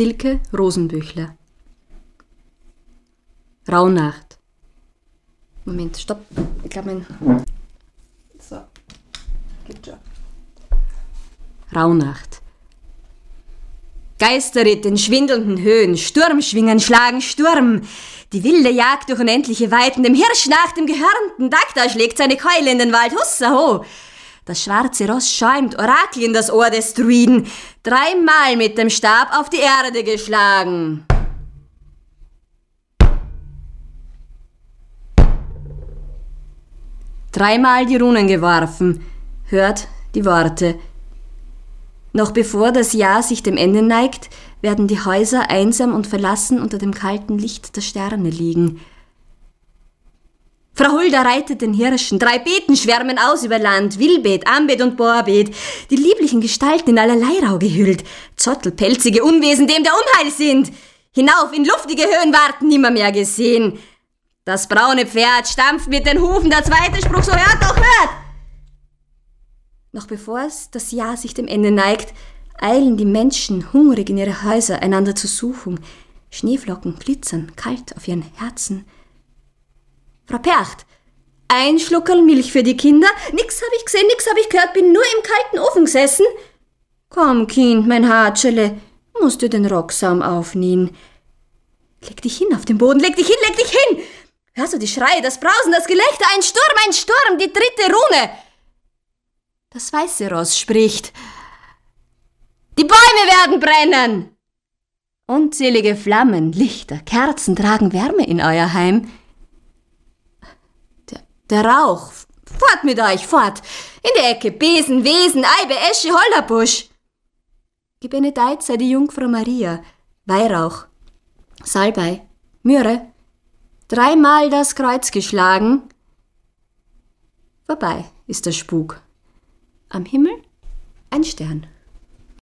Silke Rosenbüchler. Rauhnacht. Moment, stopp. Ich glaube, mein. So. Geht schon. Rauhnacht. Geisterritt in schwindelnden Höhen, Sturmschwingen schlagen Sturm. Die wilde Jagd durch unendliche Weiten, dem Hirsch nach dem gehörnten Dagda schlägt seine Keule in den Wald, hussa ho! Das schwarze Ross schäumt, Orakel in das Ohr des Druiden, dreimal mit dem Stab auf die Erde geschlagen. Dreimal die Runen geworfen, hört die Worte. Noch bevor das Jahr sich dem Ende neigt, werden die Häuser einsam und verlassen unter dem kalten Licht der Sterne liegen. Frau Hulda reitet den Hirschen, drei Beeten schwärmen aus über Land, Willbeet, Ambeet und Bohrbeet, die lieblichen Gestalten in allerlei Rau gehüllt, zottelpelzige Unwesen dem der Unheil sind, hinauf in luftige Höhen warten nimmermehr gesehen. Das braune Pferd stampft mit den Hufen, der zweite Spruch, so hört doch, hört! Noch bevor es das Jahr sich dem Ende neigt, eilen die Menschen hungrig in ihre Häuser, einander zu suchen. Schneeflocken glitzern kalt auf ihren Herzen. Frau Percht, ein Schluckerl Milch für die Kinder. Nix hab ich gesehen, nix hab ich gehört, bin nur im kalten Ofen gesessen. Komm, Kind, mein Hatschele, musst du den Rocksaum aufnähen. Leg dich hin auf den Boden, leg dich hin, leg dich hin! Hörst du die Schreie, das Brausen, das Gelächter, ein Sturm, ein Sturm, die dritte Rune! Das weiße Ross spricht. Die Bäume werden brennen! Unzählige Flammen, Lichter, Kerzen tragen Wärme in euer Heim. Der Rauch. Fort mit euch, fort. In die Ecke. Besen, Wesen, Eibe, Esche, Hollerbusch. Gebenedeit sei die Jungfrau Maria. Weihrauch. Salbei. Myrrhe. Dreimal das Kreuz geschlagen. Vorbei ist der Spuk. Am Himmel ein Stern.